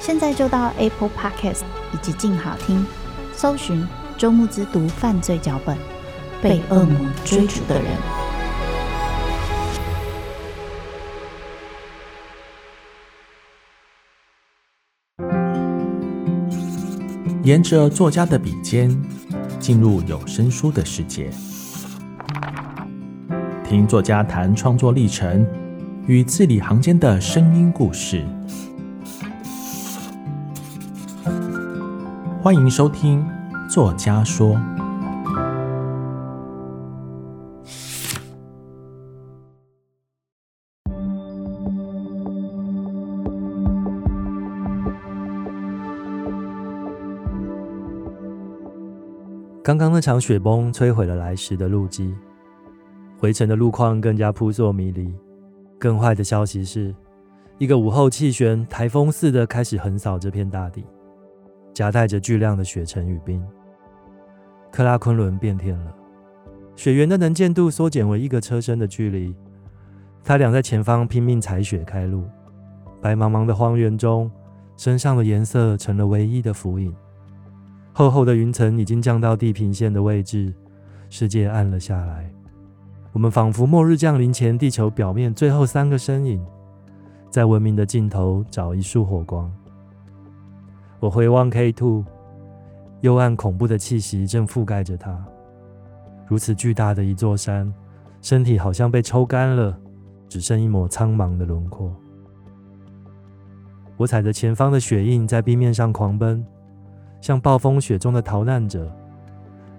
现在就到 Apple Podcast 以及静好听，搜寻。周慕之读犯罪脚本，被恶魔追逐的人。沿着作家的笔尖，进入有声书的世界，听作家谈创作历程与字里行间的声音故事。欢迎收听。作家说：“刚刚那场雪崩摧毁了来时的路基，回程的路况更加扑朔迷离。更坏的消息是，一个午后气旋台风似的开始横扫这片大地，夹带着巨量的雪尘与冰。”克拉昆仑变天了，雪原的能见度缩减为一个车身的距离。他俩在前方拼命踩雪开路，白茫茫的荒原中，身上的颜色成了唯一的浮影。厚厚的云层已经降到地平线的位置，世界暗了下来。我们仿佛末日降临前地球表面最后三个身影，在文明的尽头找一束火光。我回望 K2。幽暗恐怖的气息正覆盖着它，如此巨大的一座山，身体好像被抽干了，只剩一抹苍茫的轮廓。我踩着前方的雪印在冰面上狂奔，像暴风雪中的逃难者。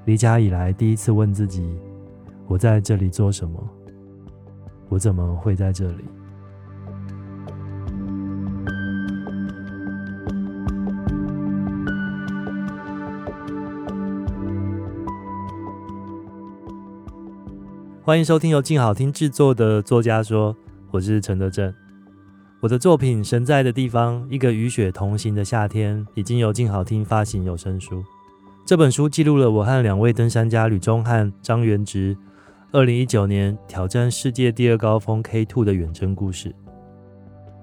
离家以来第一次问自己：我在这里做什么？我怎么会在这里？欢迎收听由静好听制作的《作家说》，我是陈德正。我的作品《神在的地方：一个与雪同行的夏天》已经由静好听发行有声书。这本书记录了我和两位登山家吕中汉、张元植，二零一九年挑战世界第二高峰 K2 的远征故事。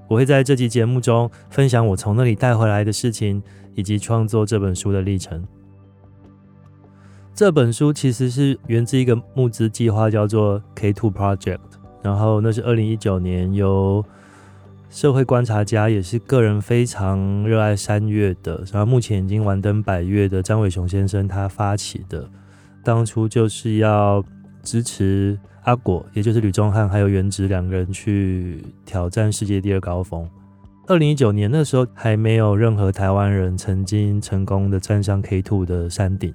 我会在这集节目中分享我从那里带回来的事情，以及创作这本书的历程。这本书其实是源自一个募资计划，叫做 K Two Project。然后那是二零一九年由社会观察家，也是个人非常热爱山岳的，然后目前已经完登百岳的张伟雄先生他发起的。当初就是要支持阿果，也就是吕中汉还有元植两个人去挑战世界第二高峰。二零一九年那时候还没有任何台湾人曾经成功的站上 K Two 的山顶。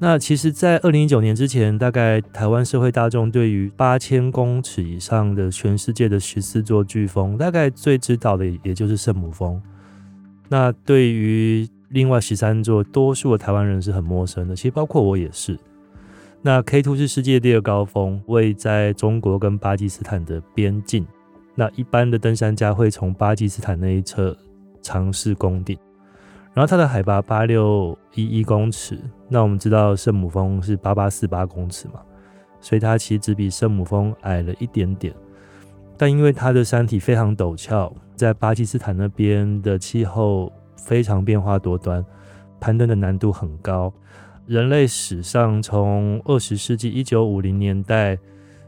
那其实，在二零一九年之前，大概台湾社会大众对于八千公尺以上的全世界的十四座巨峰，大概最知道的也就是圣母峰。那对于另外十三座，多数的台湾人是很陌生的，其实包括我也是。那 K Two 是世界第二高峰，位在中国跟巴基斯坦的边境。那一般的登山家会从巴基斯坦那一侧尝试攻顶。然后它的海拔八六一一公尺，那我们知道圣母峰是八八四八公尺嘛，所以它其实只比圣母峰矮了一点点。但因为它的山体非常陡峭，在巴基斯坦那边的气候非常变化多端，攀登的难度很高。人类史上从二十世纪一九五零年代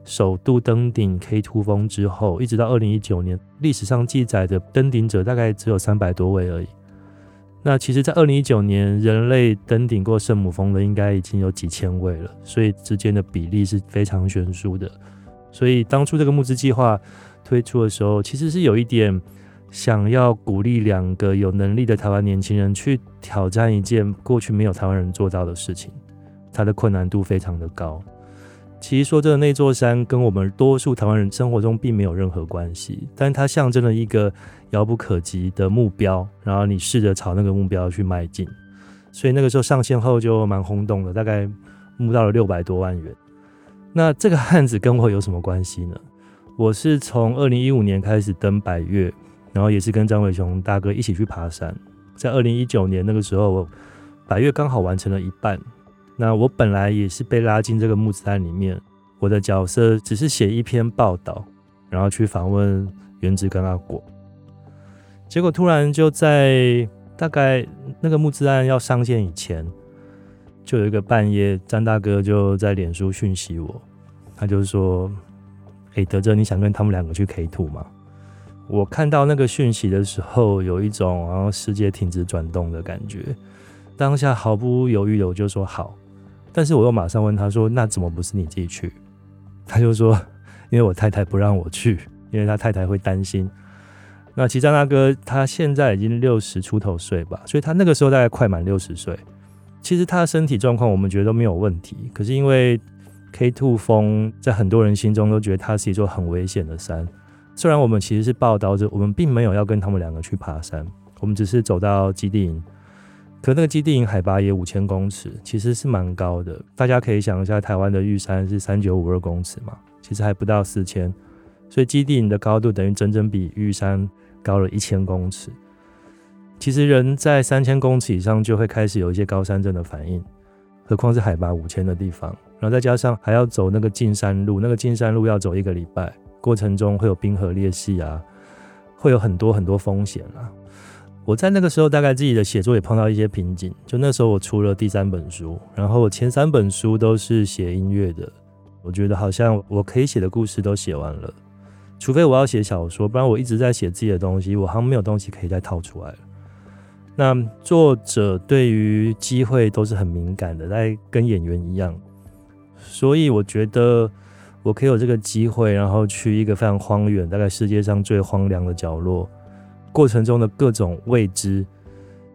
首度登顶 K2 峰之后，一直到二零一九年，历史上记载的登顶者大概只有三百多位而已。那其实，在二零一九年，人类登顶过圣母峰的应该已经有几千位了，所以之间的比例是非常悬殊的。所以当初这个募资计划推出的时候，其实是有一点想要鼓励两个有能力的台湾年轻人去挑战一件过去没有台湾人做到的事情，它的困难度非常的高。其实说真的，那座山跟我们多数台湾人生活中并没有任何关系，但它象征了一个遥不可及的目标，然后你试着朝那个目标去迈进。所以那个时候上线后就蛮轰动的，大概募到了六百多万元。那这个案子跟我有什么关系呢？我是从二零一五年开始登百岳，然后也是跟张伟雄大哥一起去爬山。在二零一九年那个时候，我百岳刚好完成了一半。那我本来也是被拉进这个募资案里面，我的角色只是写一篇报道，然后去访问原子跟阿果。结果突然就在大概那个募资案要上线以前，就有一个半夜，张大哥就在脸书讯息我，他就说：“哎，德哲，你想跟他们两个去 K2 吗？”我看到那个讯息的时候，有一种然后世界停止转动的感觉，当下毫不犹豫的我就说好。但是我又马上问他说：“那怎么不是你自己去？”他就说：“因为我太太不让我去，因为他太太会担心。”那其实张大哥他现在已经六十出头岁吧，所以他那个时候大概快满六十岁。其实他的身体状况我们觉得都没有问题，可是因为 K2 峰在很多人心中都觉得它是一座很危险的山。虽然我们其实是报道着，我们并没有要跟他们两个去爬山，我们只是走到基地营。可那个基地营海拔也五千公尺，其实是蛮高的。大家可以想一下，台湾的玉山是三九五二公尺嘛，其实还不到四千，所以基地营的高度等于整整比玉山高了一千公尺。其实人在三千公尺以上就会开始有一些高山症的反应，何况是海拔五千的地方，然后再加上还要走那个进山路，那个进山路要走一个礼拜，过程中会有冰河裂隙啊，会有很多很多风险啊。我在那个时候大概自己的写作也碰到一些瓶颈，就那时候我出了第三本书，然后我前三本书都是写音乐的，我觉得好像我可以写的故事都写完了，除非我要写小说，不然我一直在写自己的东西，我好像没有东西可以再套出来了。那作者对于机会都是很敏感的，在跟演员一样，所以我觉得我可以有这个机会，然后去一个非常荒远，大概世界上最荒凉的角落。过程中的各种未知，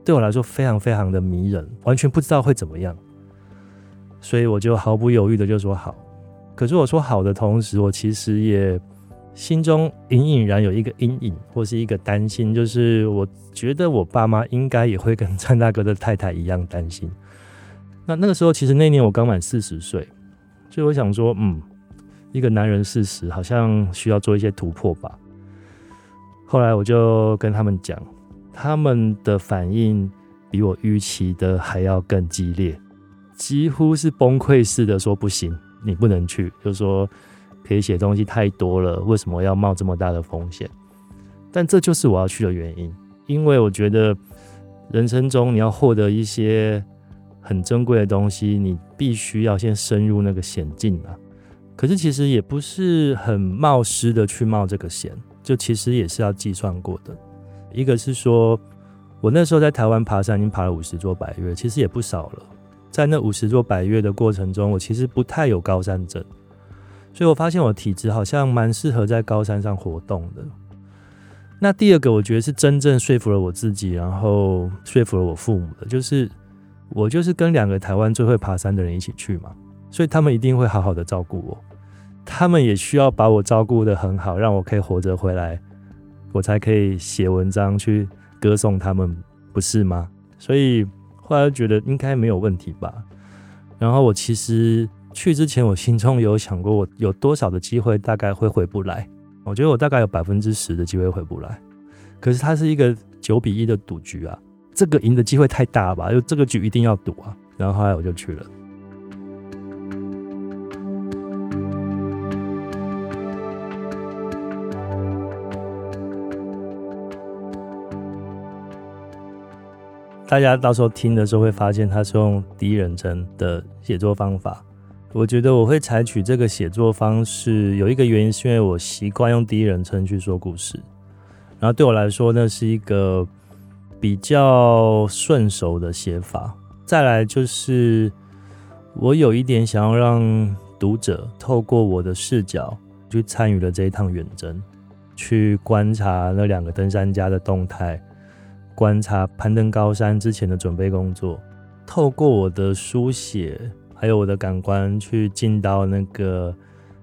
对我来说非常非常的迷人，完全不知道会怎么样，所以我就毫不犹豫的就说好。可是我说好的同时，我其实也心中隐隐然有一个阴影或是一个担心，就是我觉得我爸妈应该也会跟张大哥的太太一样担心。那那个时候，其实那年我刚满四十岁，所以我想说，嗯，一个男人四十，好像需要做一些突破吧。后来我就跟他们讲，他们的反应比我预期的还要更激烈，几乎是崩溃似的说：“不行，你不能去。”就说可以写东西太多了，为什么要冒这么大的风险？但这就是我要去的原因，因为我觉得人生中你要获得一些很珍贵的东西，你必须要先深入那个险境啊。可是其实也不是很冒失的去冒这个险。就其实也是要计算过的，一个是说，我那时候在台湾爬山已经爬了五十座百岳，其实也不少了。在那五十座百岳的过程中，我其实不太有高山症，所以我发现我体质好像蛮适合在高山上活动的。那第二个，我觉得是真正说服了我自己，然后说服了我父母的，就是我就是跟两个台湾最会爬山的人一起去嘛，所以他们一定会好好的照顾我。他们也需要把我照顾得很好，让我可以活着回来，我才可以写文章去歌颂他们，不是吗？所以后来觉得应该没有问题吧。然后我其实去之前，我心中有想过，我有多少的机会大概会回不来。我觉得我大概有百分之十的机会回不来。可是它是一个九比一的赌局啊，这个赢的机会太大了吧？就这个局一定要赌啊。然后后来我就去了。大家到时候听的时候会发现，他是用第一人称的写作方法。我觉得我会采取这个写作方式，有一个原因是因为我习惯用第一人称去说故事。然后对我来说，那是一个比较顺手的写法。再来就是，我有一点想要让读者透过我的视角去参与了这一趟远征，去观察那两个登山家的动态，观察攀登高山之前的准备工作，透过我的书写，还有我的感官，去进到那个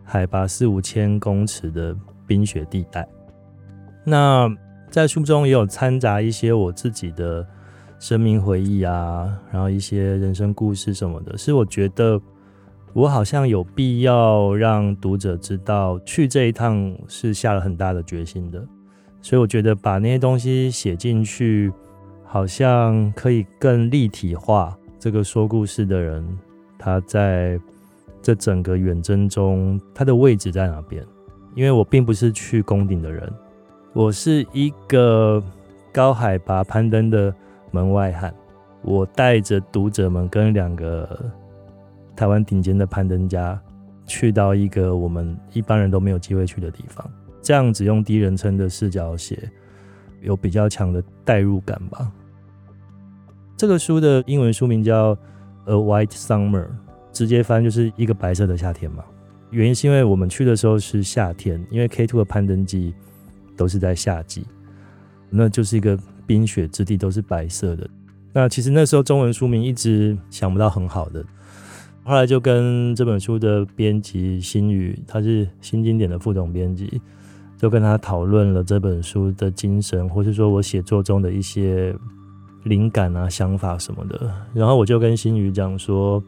海拔四五千公尺的冰雪地带。那在书中也有掺杂一些我自己的。生命回忆啊，然后一些人生故事什么的，是我觉得我好像有必要让读者知道，去这一趟是下了很大的决心的。所以我觉得把那些东西写进去，好像可以更立体化这个说故事的人，他在这整个远征中他的位置在哪边？因为我并不是去攻顶的人，我是一个高海拔攀登的。门外汉，我带着读者们跟两个台湾顶尖的攀登家，去到一个我们一般人都没有机会去的地方。这样子用第一人称的视角写，有比较强的代入感吧。这个书的英文书名叫《A White Summer》，直接翻就是一个白色的夏天嘛。原因是因为我们去的时候是夏天，因为 K2 的攀登季都是在夏季，那就是一个。冰雪之地都是白色的。那其实那时候中文书名一直想不到很好的，后来就跟这本书的编辑新宇，他是新经典的副总编辑，就跟他讨论了这本书的精神，或是说我写作中的一些灵感啊、想法什么的。然后我就跟新宇讲说，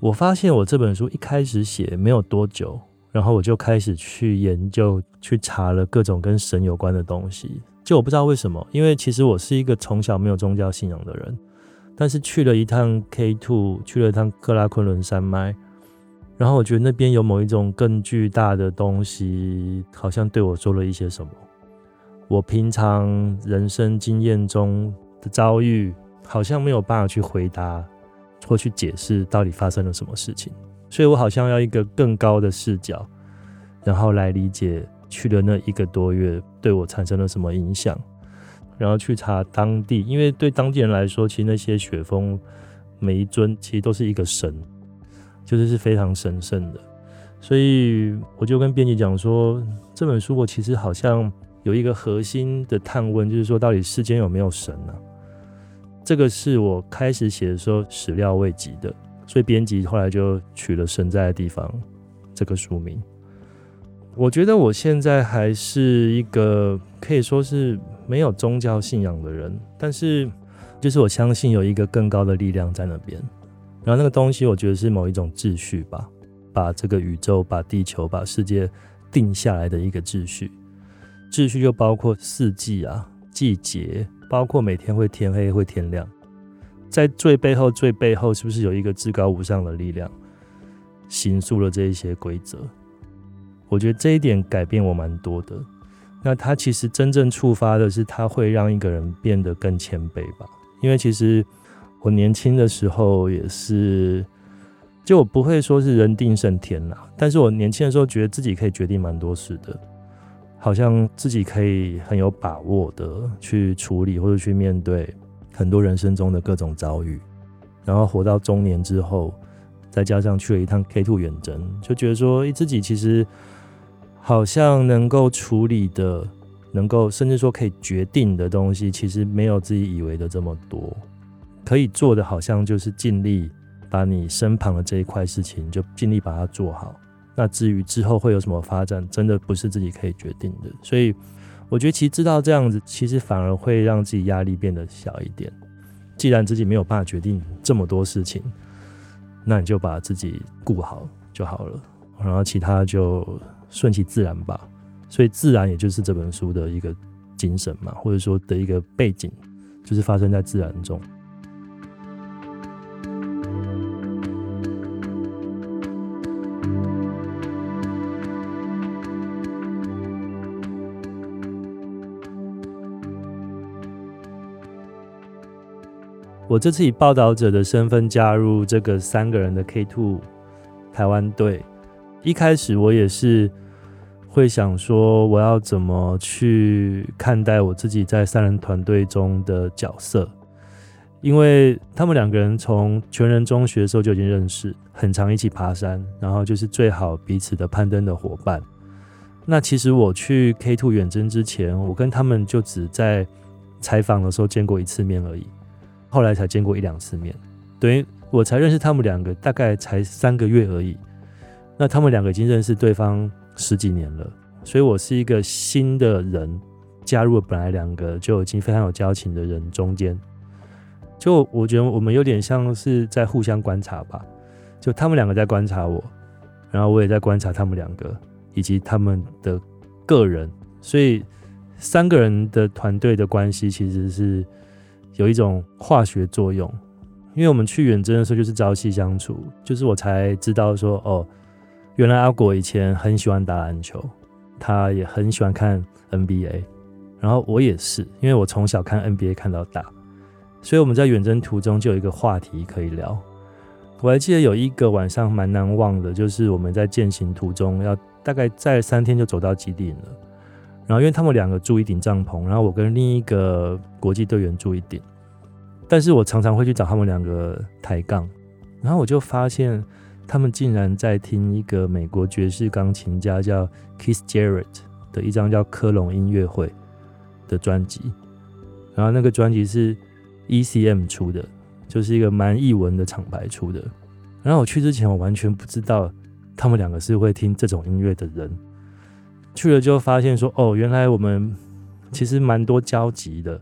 我发现我这本书一开始写没有多久，然后我就开始去研究、去查了各种跟神有关的东西。就我不知道为什么，因为其实我是一个从小没有宗教信仰的人，但是去了一趟 K Two，去了一趟克拉昆仑山脉，然后我觉得那边有某一种更巨大的东西，好像对我说了一些什么。我平常人生经验中的遭遇，好像没有办法去回答或去解释到底发生了什么事情，所以我好像要一个更高的视角，然后来理解。去了那一个多月，对我产生了什么影响？然后去查当地，因为对当地人来说，其实那些雪峰每一尊其实都是一个神，就是是非常神圣的。所以我就跟编辑讲说，这本书我其实好像有一个核心的探问，就是说到底世间有没有神呢？这个是我开始写的时候始料未及的，所以编辑后来就取了《神在的地方》这个书名。我觉得我现在还是一个可以说是没有宗教信仰的人，但是就是我相信有一个更高的力量在那边，然后那个东西我觉得是某一种秩序吧，把这个宇宙、把地球、把世界定下来的一个秩序。秩序就包括四季啊、季节，包括每天会天黑、会天亮，在最背后、最背后，是不是有一个至高无上的力量，形塑了这一些规则？我觉得这一点改变我蛮多的。那他其实真正触发的是，他会让一个人变得更谦卑吧。因为其实我年轻的时候也是，就我不会说是人定胜天啦，但是我年轻的时候觉得自己可以决定蛮多事的，好像自己可以很有把握的去处理或者去面对很多人生中的各种遭遇。然后活到中年之后，再加上去了一趟 K two 远征，就觉得说，自己其实。好像能够处理的，能够甚至说可以决定的东西，其实没有自己以为的这么多。可以做的，好像就是尽力把你身旁的这一块事情，就尽力把它做好。那至于之后会有什么发展，真的不是自己可以决定的。所以，我觉得其实知道这样子，其实反而会让自己压力变得小一点。既然自己没有办法决定这么多事情，那你就把自己顾好就好了，然后其他就。顺其自然吧，所以自然也就是这本书的一个精神嘛，或者说的一个背景，就是发生在自然中。我这次以报道者的身份加入这个三个人的 K Two 台湾队。一开始我也是会想说我要怎么去看待我自己在三人团队中的角色，因为他们两个人从全人中学的时候就已经认识，很常一起爬山，然后就是最好彼此的攀登的伙伴。那其实我去 K Two 远征之前，我跟他们就只在采访的时候见过一次面而已，后来才见过一两次面，等于我才认识他们两个大概才三个月而已。那他们两个已经认识对方十几年了，所以我是一个新的人，加入了本来两个就已经非常有交情的人中间。就我觉得我们有点像是在互相观察吧，就他们两个在观察我，然后我也在观察他们两个。以及他们的个人，所以三个人的团队的关系其实是有一种化学作用。因为我们去远征的时候就是朝夕相处，就是我才知道说，哦，原来阿果以前很喜欢打篮球，他也很喜欢看 NBA，然后我也是，因为我从小看 NBA 看到大，所以我们在远征途中就有一个话题可以聊。我还记得有一个晚上蛮难忘的，就是我们在健行途中要。大概在三天就走到基地了，然后因为他们两个住一顶帐篷，然后我跟另一个国际队员住一顶，但是我常常会去找他们两个抬杠，然后我就发现他们竟然在听一个美国爵士钢琴家叫 Keith Jarrett 的一张叫《科隆音乐会》的专辑，然后那个专辑是 ECM 出的，就是一个蛮译文的厂牌出的，然后我去之前我完全不知道。他们两个是会听这种音乐的人，去了就发现说，哦，原来我们其实蛮多交集的，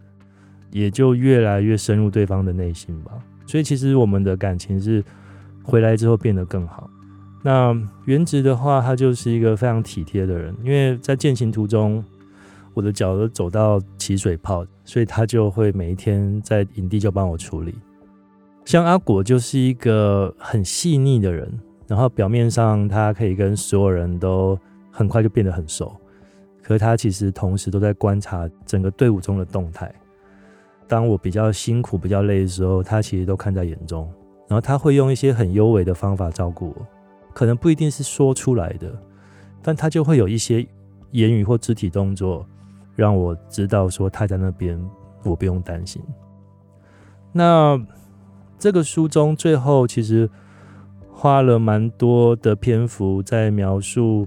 也就越来越深入对方的内心吧。所以其实我们的感情是回来之后变得更好。那原植的话，他就是一个非常体贴的人，因为在健行途中，我的脚都走到起水泡，所以他就会每一天在营地就帮我处理。像阿果就是一个很细腻的人。然后表面上他可以跟所有人都很快就变得很熟，可是他其实同时都在观察整个队伍中的动态。当我比较辛苦、比较累的时候，他其实都看在眼中。然后他会用一些很优美的方法照顾我，可能不一定是说出来的，但他就会有一些言语或肢体动作，让我知道说他在那边，我不用担心。那这个书中最后其实。花了蛮多的篇幅在描述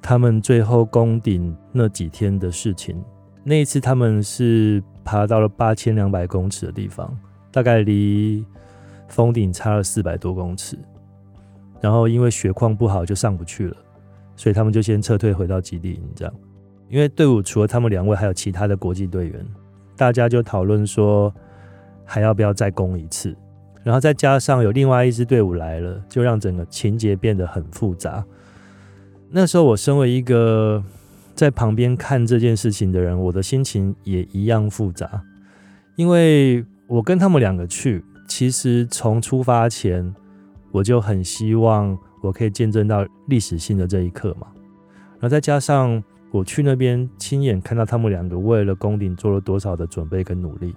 他们最后攻顶那几天的事情。那一次他们是爬到了八千两百公尺的地方，大概离峰顶差了四百多公尺。然后因为雪况不好，就上不去了，所以他们就先撤退回到基地营。这样，因为队伍除了他们两位，还有其他的国际队员，大家就讨论说还要不要再攻一次。然后再加上有另外一支队伍来了，就让整个情节变得很复杂。那时候我身为一个在旁边看这件事情的人，我的心情也一样复杂，因为我跟他们两个去，其实从出发前我就很希望我可以见证到历史性的这一刻嘛。然后再加上我去那边亲眼看到他们两个为了攻顶做了多少的准备跟努力。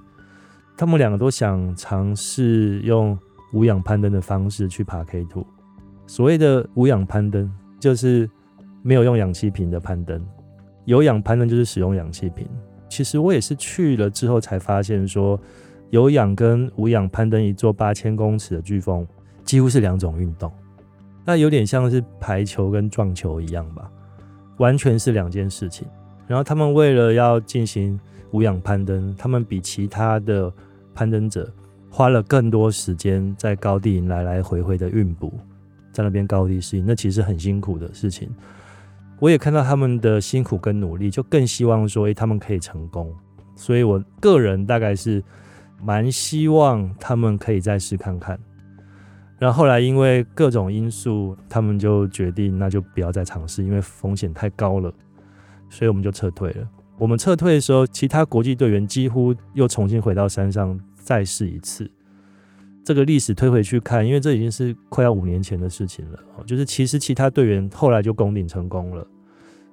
他们两个都想尝试用无氧攀登的方式去爬 K2。所谓的无氧攀登，就是没有用氧气瓶的攀登；有氧攀登就是使用氧气瓶。其实我也是去了之后才发现，说有氧跟无氧攀登一座八千公尺的巨峰，几乎是两种运动。那有点像是排球跟撞球一样吧，完全是两件事情。然后他们为了要进行无氧攀登，他们比其他的攀登者花了更多时间在高地来来回回的运补，在那边高地适应，那其实很辛苦的事情。我也看到他们的辛苦跟努力，就更希望说，诶，他们可以成功。所以我个人大概是蛮希望他们可以再试看看。然后后来因为各种因素，他们就决定那就不要再尝试，因为风险太高了，所以我们就撤退了。我们撤退的时候，其他国际队员几乎又重新回到山上再试一次。这个历史推回去看，因为这已经是快要五年前的事情了。就是其实其他队员后来就攻顶成功了，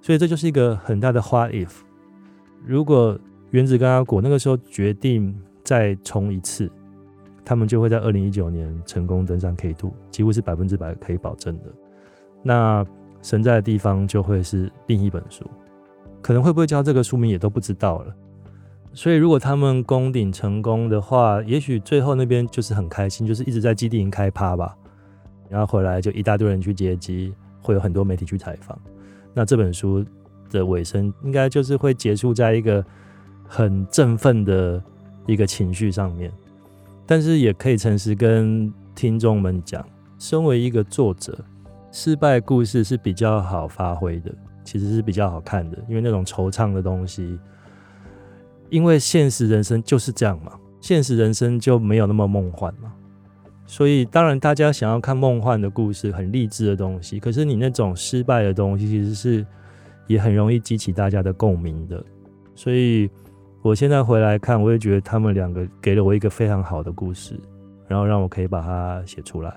所以这就是一个很大的花 if。如果原子跟阿果那个时候决定再冲一次，他们就会在二零一九年成功登上 K Two，几乎是百分之百可以保证的。那神在的地方就会是另一本书，可能会不会叫这个书名也都不知道了。所以如果他们攻顶成功的话，也许最后那边就是很开心，就是一直在基地营开趴吧，然后回来就一大堆人去接机，会有很多媒体去采访。那这本书的尾声应该就是会结束在一个很振奋的一个情绪上面，但是也可以诚实跟听众们讲，身为一个作者，失败故事是比较好发挥的，其实是比较好看的，因为那种惆怅的东西，因为现实人生就是这样嘛，现实人生就没有那么梦幻嘛，所以当然大家想要看梦幻的故事，很励志的东西，可是你那种失败的东西，其实是也很容易激起大家的共鸣的，所以。我现在回来看，我也觉得他们两个给了我一个非常好的故事，然后让我可以把它写出来。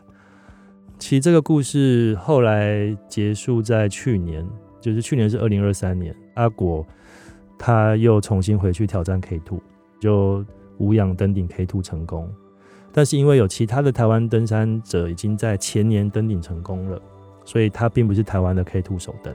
其实这个故事后来结束在去年，就是去年是二零二三年，阿果他又重新回去挑战 K Two，就无氧登顶 K Two 成功。但是因为有其他的台湾登山者已经在前年登顶成功了，所以他并不是台湾的 K Two 首登。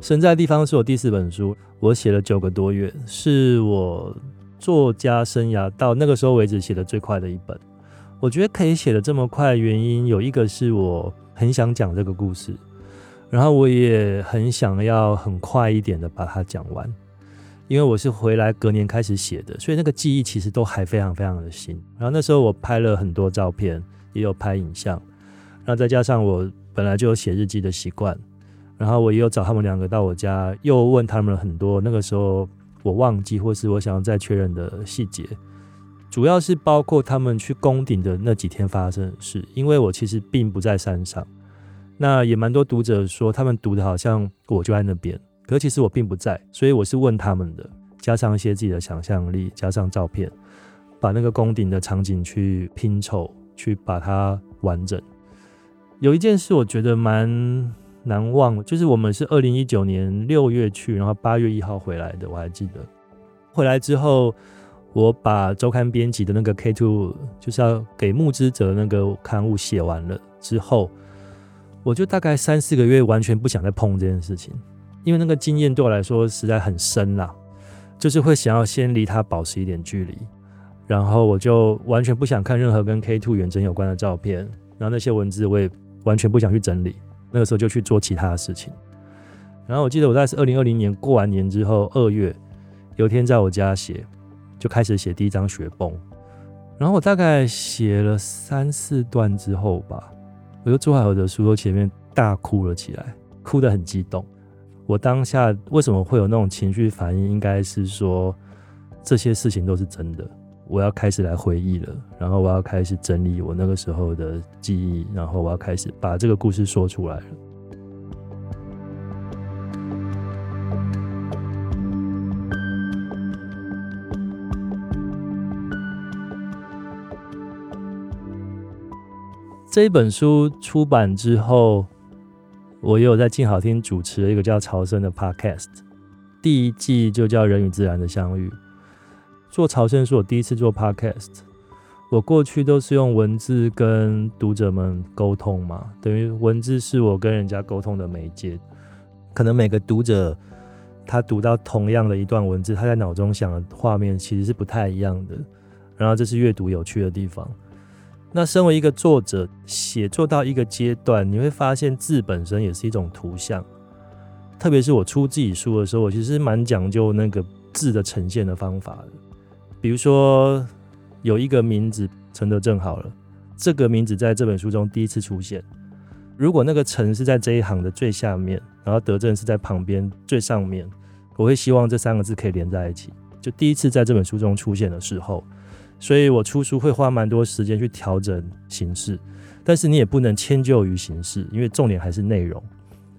神在地方是我第四本书，我写了九个多月，是我作家生涯到那个时候为止写的最快的一本。我觉得可以写的这么快，原因有一个是我很想讲这个故事，然后我也很想要很快一点的把它讲完，因为我是回来隔年开始写的，所以那个记忆其实都还非常非常的新。然后那时候我拍了很多照片，也有拍影像，然后再加上我本来就有写日记的习惯。然后我也有找他们两个到我家，又问他们很多那个时候我忘记或是我想要再确认的细节，主要是包括他们去攻顶的那几天发生的事。因为我其实并不在山上，那也蛮多读者说他们读的好像我就在那边，可其实我并不在，所以我是问他们的，加上一些自己的想象力，加上照片，把那个攻顶的场景去拼凑，去把它完整。有一件事我觉得蛮。难忘，就是我们是二零一九年六月去，然后八月一号回来的，我还记得。回来之后，我把周刊编辑的那个 K Two，就是要给募资者那个刊物写完了之后，我就大概三四个月完全不想再碰这件事情，因为那个经验对我来说实在很深啦，就是会想要先离它保持一点距离，然后我就完全不想看任何跟 K Two 远征有关的照片，然后那些文字我也完全不想去整理。那个时候就去做其他的事情，然后我记得我在是二零二零年过完年之后，二月有一天在我家写，就开始写第一张雪崩，然后我大概写了三四段之后吧，我就坐在我的书桌前面大哭了起来，哭得很激动。我当下为什么会有那种情绪反应？应该是说这些事情都是真的。我要开始来回忆了，然后我要开始整理我那个时候的记忆，然后我要开始把这个故事说出来了。这一本书出版之后，我也有在静好听主持了一个叫朝生的 Podcast，第一季就叫《人与自然的相遇》。做朝圣是我第一次做 podcast，我过去都是用文字跟读者们沟通嘛，等于文字是我跟人家沟通的媒介。可能每个读者他读到同样的一段文字，他在脑中想的画面其实是不太一样的。然后这是阅读有趣的地方。那身为一个作者，写作到一个阶段，你会发现字本身也是一种图像。特别是我出自己书的时候，我其实蛮讲究那个字的呈现的方法的。比如说，有一个名字陈德正好了，这个名字在这本书中第一次出现。如果那个陈是在这一行的最下面，然后德正是在旁边最上面，我会希望这三个字可以连在一起。就第一次在这本书中出现的时候，所以我出书会花蛮多时间去调整形式，但是你也不能迁就于形式，因为重点还是内容。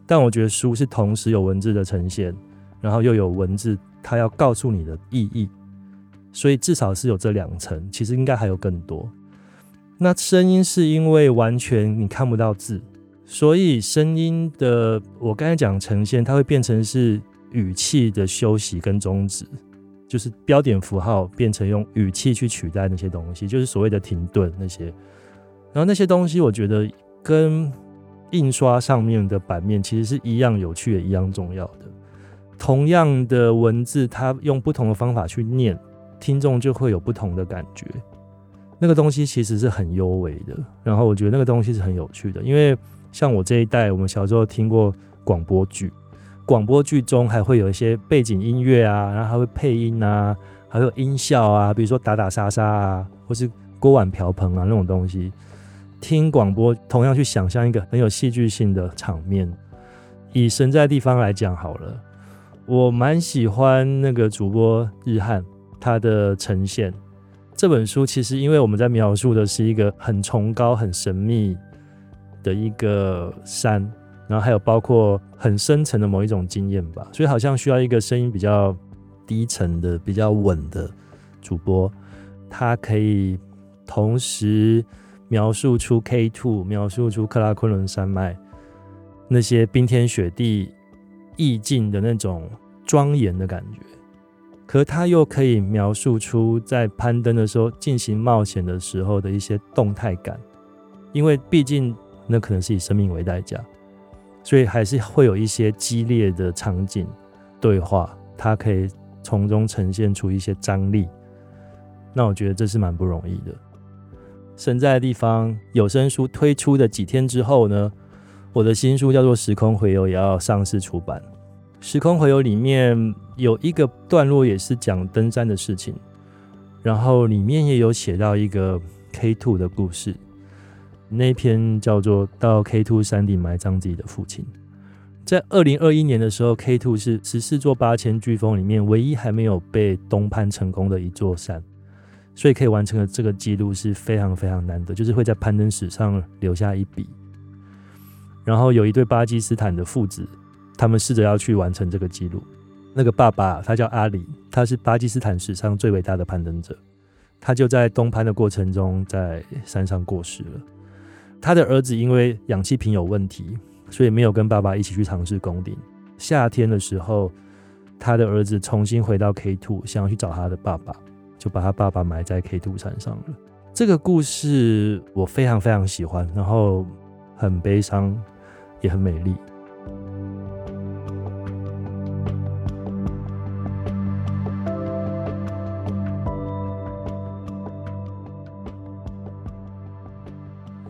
但我觉得书是同时有文字的呈现，然后又有文字它要告诉你的意义。所以至少是有这两层，其实应该还有更多。那声音是因为完全你看不到字，所以声音的我刚才讲呈现，它会变成是语气的休息跟终止，就是标点符号变成用语气去取代那些东西，就是所谓的停顿那些。然后那些东西，我觉得跟印刷上面的版面其实是一样有趣，也一样重要的。同样的文字，它用不同的方法去念，听众就会有不同的感觉。那个东西其实是很优美的。然后我觉得那个东西是很有趣的，因为像我这一代，我们小时候听过广播剧。广播剧中还会有一些背景音乐啊，然后还会配音啊，还有音效啊，比如说打打杀杀啊，或是锅碗瓢盆啊那种东西。听广播同样去想象一个很有戏剧性的场面。以神在地方来讲好了，我蛮喜欢那个主播日汉他的呈现。这本书其实因为我们在描述的是一个很崇高、很神秘的一个山。然后还有包括很深层的某一种经验吧，所以好像需要一个声音比较低沉的、比较稳的主播，他可以同时描述出 K2，描述出克拉昆仑山脉那些冰天雪地意境的那种庄严的感觉，可他又可以描述出在攀登的时候进行冒险的时候的一些动态感，因为毕竟那可能是以生命为代价。所以还是会有一些激烈的场景对话，它可以从中呈现出一些张力。那我觉得这是蛮不容易的。神在的地方有声书推出的几天之后呢，我的新书叫做《时空回游》也要上市出版。《时空回游》里面有一个段落也是讲登山的事情，然后里面也有写到一个 K Two 的故事。那篇叫做《到 K Two 山顶埋葬自己的父亲》。在二零二一年的时候，K Two 是十四座八千巨峰里面唯一还没有被东攀成功的一座山，所以可以完成的这个记录是非常非常难得，就是会在攀登史上留下一笔。然后有一对巴基斯坦的父子，他们试着要去完成这个记录。那个爸爸他叫阿里，他是巴基斯坦史上最伟大的攀登者，他就在东攀的过程中在山上过世了。他的儿子因为氧气瓶有问题，所以没有跟爸爸一起去尝试攻顶。夏天的时候，他的儿子重新回到 K Two，想要去找他的爸爸，就把他爸爸埋在 K Two 山上了。这个故事我非常非常喜欢，然后很悲伤，也很美丽。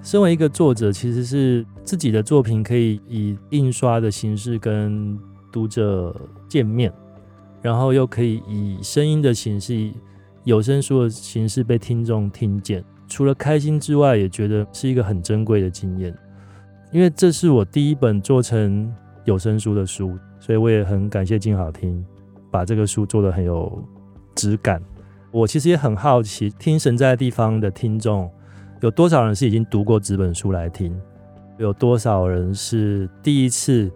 身为一个作者，其实是自己的作品可以以印刷的形式跟读者见面，然后又可以以声音的形式、有声书的形式被听众听见。除了开心之外，也觉得是一个很珍贵的经验。因为这是我第一本做成有声书的书，所以我也很感谢静好听把这个书做得很有质感。我其实也很好奇，听神在的地方的听众。有多少人是已经读过纸本书来听？有多少人是第一次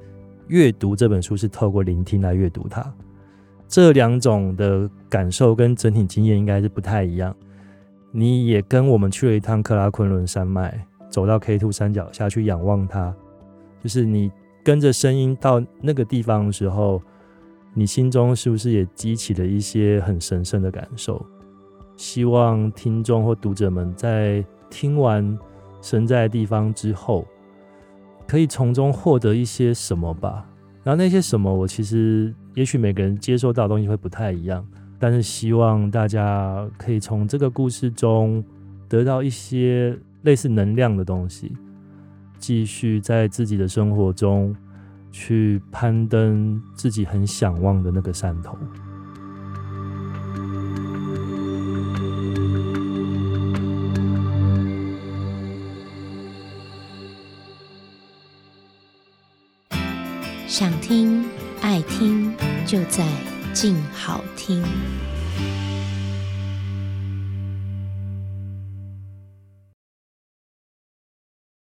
阅读这本书是透过聆听来阅读它？这两种的感受跟整体经验应该是不太一样。你也跟我们去了一趟克拉昆仑山脉，走到 K Two 山脚下去仰望它，就是你跟着声音到那个地方的时候，你心中是不是也激起了一些很神圣的感受？希望听众或读者们在听完神在的地方之后，可以从中获得一些什么吧。然后那些什么，我其实也许每个人接受到的东西会不太一样，但是希望大家可以从这个故事中得到一些类似能量的东西，继续在自己的生活中去攀登自己很想望的那个山头。在静好听。